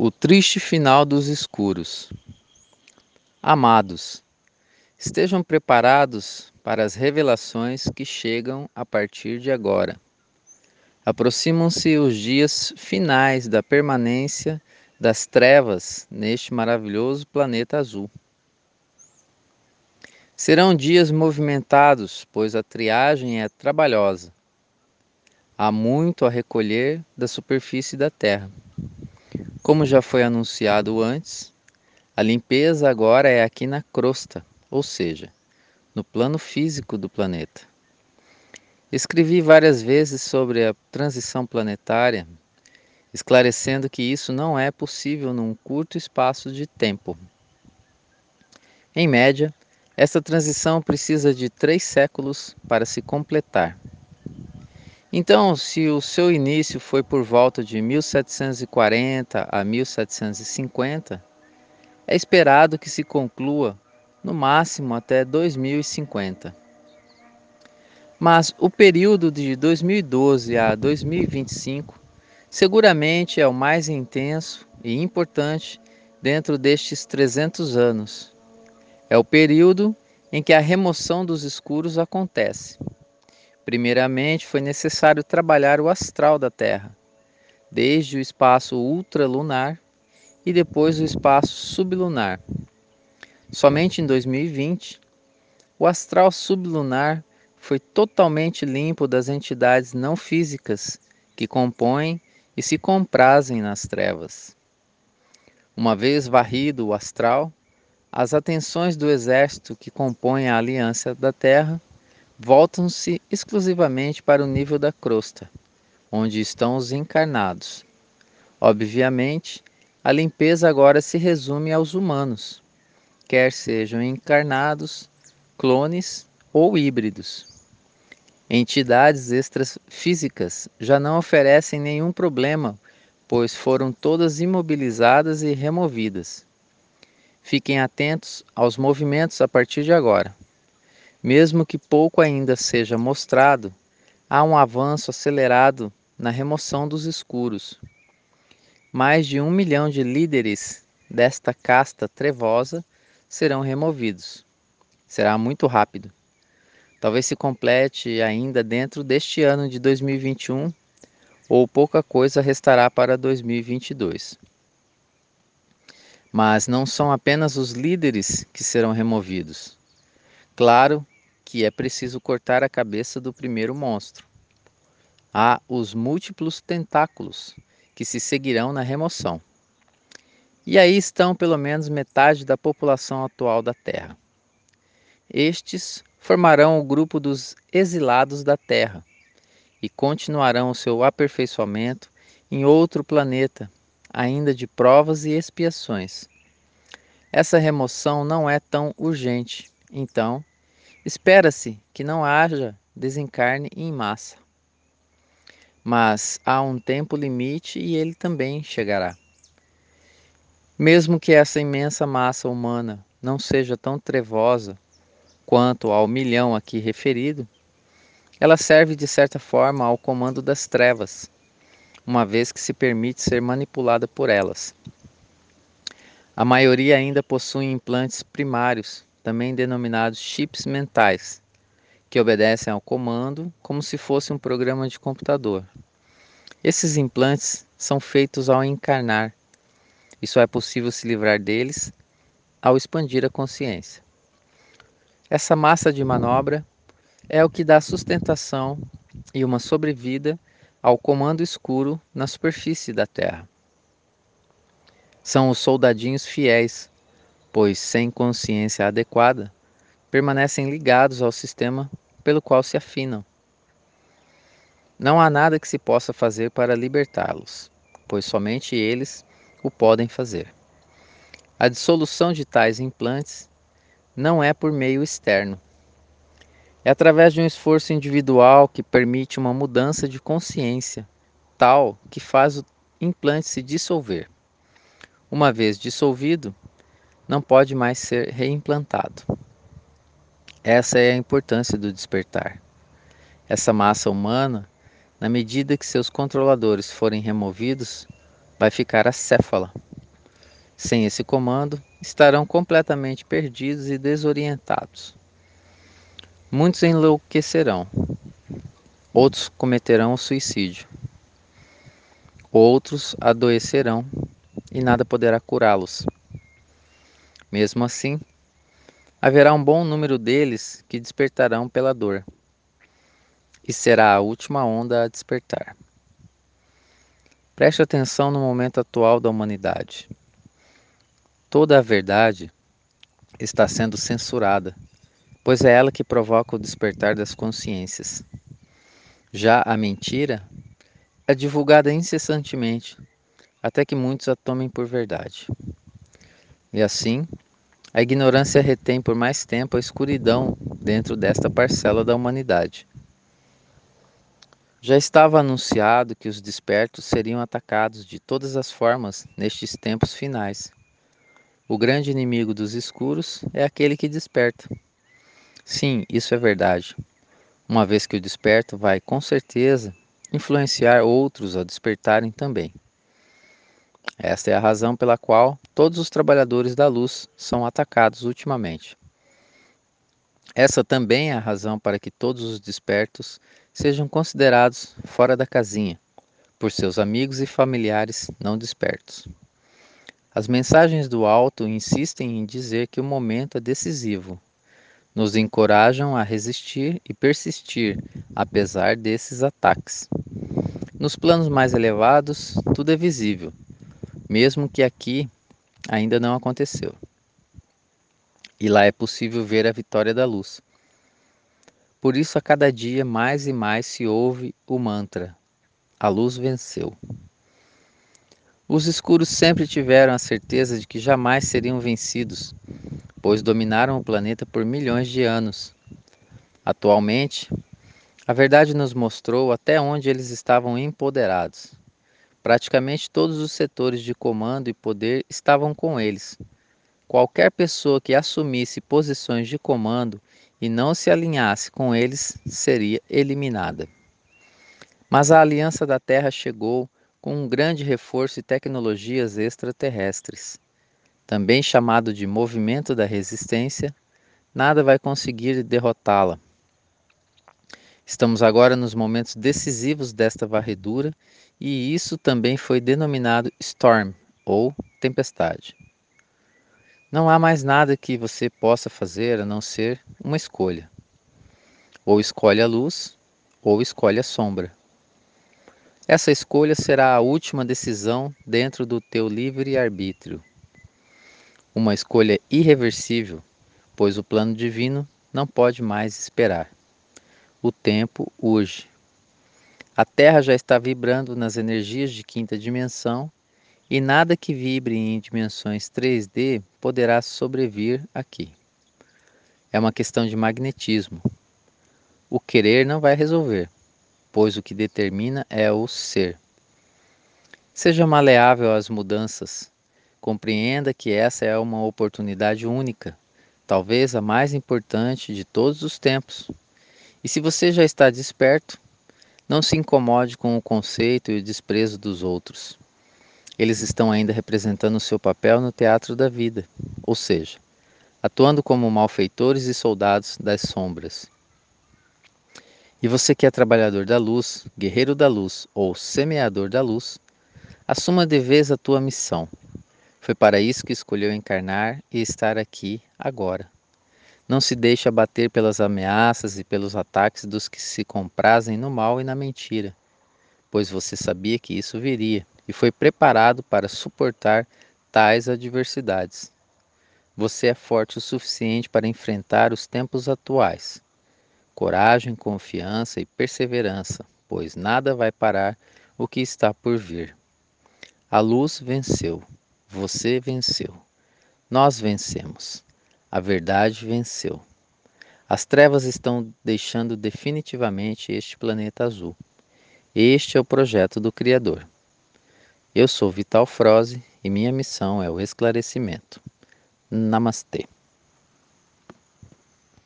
O triste final dos escuros. Amados, estejam preparados para as revelações que chegam a partir de agora. Aproximam-se os dias finais da permanência das trevas neste maravilhoso planeta azul. Serão dias movimentados, pois a triagem é trabalhosa. Há muito a recolher da superfície da Terra. Como já foi anunciado antes, a limpeza agora é aqui na crosta, ou seja, no plano físico do planeta. Escrevi várias vezes sobre a transição planetária, esclarecendo que isso não é possível num curto espaço de tempo. Em média, essa transição precisa de três séculos para se completar. Então, se o seu início foi por volta de 1740 a 1750, é esperado que se conclua no máximo até 2050. Mas o período de 2012 a 2025 seguramente é o mais intenso e importante dentro destes 300 anos. É o período em que a remoção dos escuros acontece. Primeiramente, foi necessário trabalhar o astral da Terra, desde o espaço ultralunar e depois o espaço sublunar. Somente em 2020, o astral sublunar foi totalmente limpo das entidades não físicas que compõem e se comprazem nas trevas. Uma vez varrido o astral, as atenções do exército que compõe a Aliança da Terra voltam-se exclusivamente para o nível da crosta, onde estão os encarnados. Obviamente, a limpeza agora se resume aos humanos, quer sejam encarnados, clones ou híbridos. Entidades extrafísicas já não oferecem nenhum problema, pois foram todas imobilizadas e removidas. Fiquem atentos aos movimentos a partir de agora. Mesmo que pouco ainda seja mostrado, há um avanço acelerado na remoção dos escuros. Mais de um milhão de líderes desta casta trevosa serão removidos. Será muito rápido. Talvez se complete ainda dentro deste ano de 2021 ou pouca coisa restará para 2022. Mas não são apenas os líderes que serão removidos. Claro que é preciso cortar a cabeça do primeiro monstro. Há os múltiplos tentáculos que se seguirão na remoção. E aí estão pelo menos metade da população atual da Terra. Estes formarão o grupo dos exilados da Terra e continuarão o seu aperfeiçoamento em outro planeta, ainda de provas e expiações. Essa remoção não é tão urgente, então Espera-se que não haja desencarne em massa. Mas há um tempo limite e ele também chegará. Mesmo que essa imensa massa humana não seja tão trevosa quanto ao milhão aqui referido, ela serve de certa forma ao comando das trevas, uma vez que se permite ser manipulada por elas. A maioria ainda possui implantes primários também denominados chips mentais, que obedecem ao comando como se fosse um programa de computador. Esses implantes são feitos ao encarnar, e só é possível se livrar deles ao expandir a consciência. Essa massa de manobra é o que dá sustentação e uma sobrevida ao comando escuro na superfície da Terra. São os soldadinhos fiéis pois sem consciência adequada, permanecem ligados ao sistema pelo qual se afinam. Não há nada que se possa fazer para libertá-los, pois somente eles o podem fazer. A dissolução de tais implantes não é por meio externo. É através de um esforço individual que permite uma mudança de consciência, tal que faz o implante se dissolver. Uma vez dissolvido, não pode mais ser reimplantado. Essa é a importância do despertar. Essa massa humana, na medida que seus controladores forem removidos, vai ficar acéfala, Sem esse comando, estarão completamente perdidos e desorientados. Muitos enlouquecerão, outros cometerão o suicídio, outros adoecerão e nada poderá curá-los. Mesmo assim, haverá um bom número deles que despertarão pela dor, e será a última onda a despertar. Preste atenção no momento atual da humanidade. Toda a verdade está sendo censurada, pois é ela que provoca o despertar das consciências. Já a mentira é divulgada incessantemente, até que muitos a tomem por verdade. E assim, a ignorância retém por mais tempo a escuridão dentro desta parcela da humanidade. Já estava anunciado que os despertos seriam atacados de todas as formas nestes tempos finais o grande inimigo dos escuros é aquele que desperta. Sim, isso é verdade. Uma vez que o desperto vai, com certeza, influenciar outros a despertarem também. Esta é a razão pela qual todos os trabalhadores da luz são atacados ultimamente. Essa também é a razão para que todos os despertos sejam considerados fora da casinha, por seus amigos e familiares não despertos. As mensagens do alto insistem em dizer que o momento é decisivo. Nos encorajam a resistir e persistir, apesar desses ataques. Nos planos mais elevados, tudo é visível, mesmo que aqui ainda não aconteceu. E lá é possível ver a vitória da luz. Por isso, a cada dia mais e mais se ouve o mantra: A luz venceu. Os escuros sempre tiveram a certeza de que jamais seriam vencidos, pois dominaram o planeta por milhões de anos. Atualmente, a verdade nos mostrou até onde eles estavam empoderados. Praticamente todos os setores de comando e poder estavam com eles. Qualquer pessoa que assumisse posições de comando e não se alinhasse com eles seria eliminada. Mas a aliança da Terra chegou com um grande reforço e tecnologias extraterrestres. Também chamado de movimento da resistência, nada vai conseguir derrotá-la. Estamos agora nos momentos decisivos desta varredura e isso também foi denominado Storm ou tempestade. Não há mais nada que você possa fazer a não ser uma escolha. Ou escolhe a luz, ou escolhe a sombra. Essa escolha será a última decisão dentro do teu livre arbítrio. Uma escolha irreversível, pois o plano divino não pode mais esperar. O tempo urge. A Terra já está vibrando nas energias de quinta dimensão e nada que vibre em dimensões 3D poderá sobrevir aqui. É uma questão de magnetismo. O querer não vai resolver pois o que determina é o ser. Seja maleável às mudanças. Compreenda que essa é uma oportunidade única, talvez a mais importante de todos os tempos. E se você já está desperto, não se incomode com o conceito e o desprezo dos outros. Eles estão ainda representando o seu papel no teatro da vida, ou seja, atuando como malfeitores e soldados das sombras. E você que é trabalhador da luz, guerreiro da luz ou semeador da luz, assuma de vez a tua missão. Foi para isso que escolheu encarnar e estar aqui agora. Não se deixe abater pelas ameaças e pelos ataques dos que se comprazem no mal e na mentira, pois você sabia que isso viria e foi preparado para suportar tais adversidades. Você é forte o suficiente para enfrentar os tempos atuais coragem, confiança e perseverança, pois nada vai parar o que está por vir. A luz venceu, você venceu, nós vencemos, a verdade venceu. As trevas estão deixando definitivamente este planeta azul. Este é o projeto do Criador. Eu sou Vital Froze e minha missão é o esclarecimento. Namastê.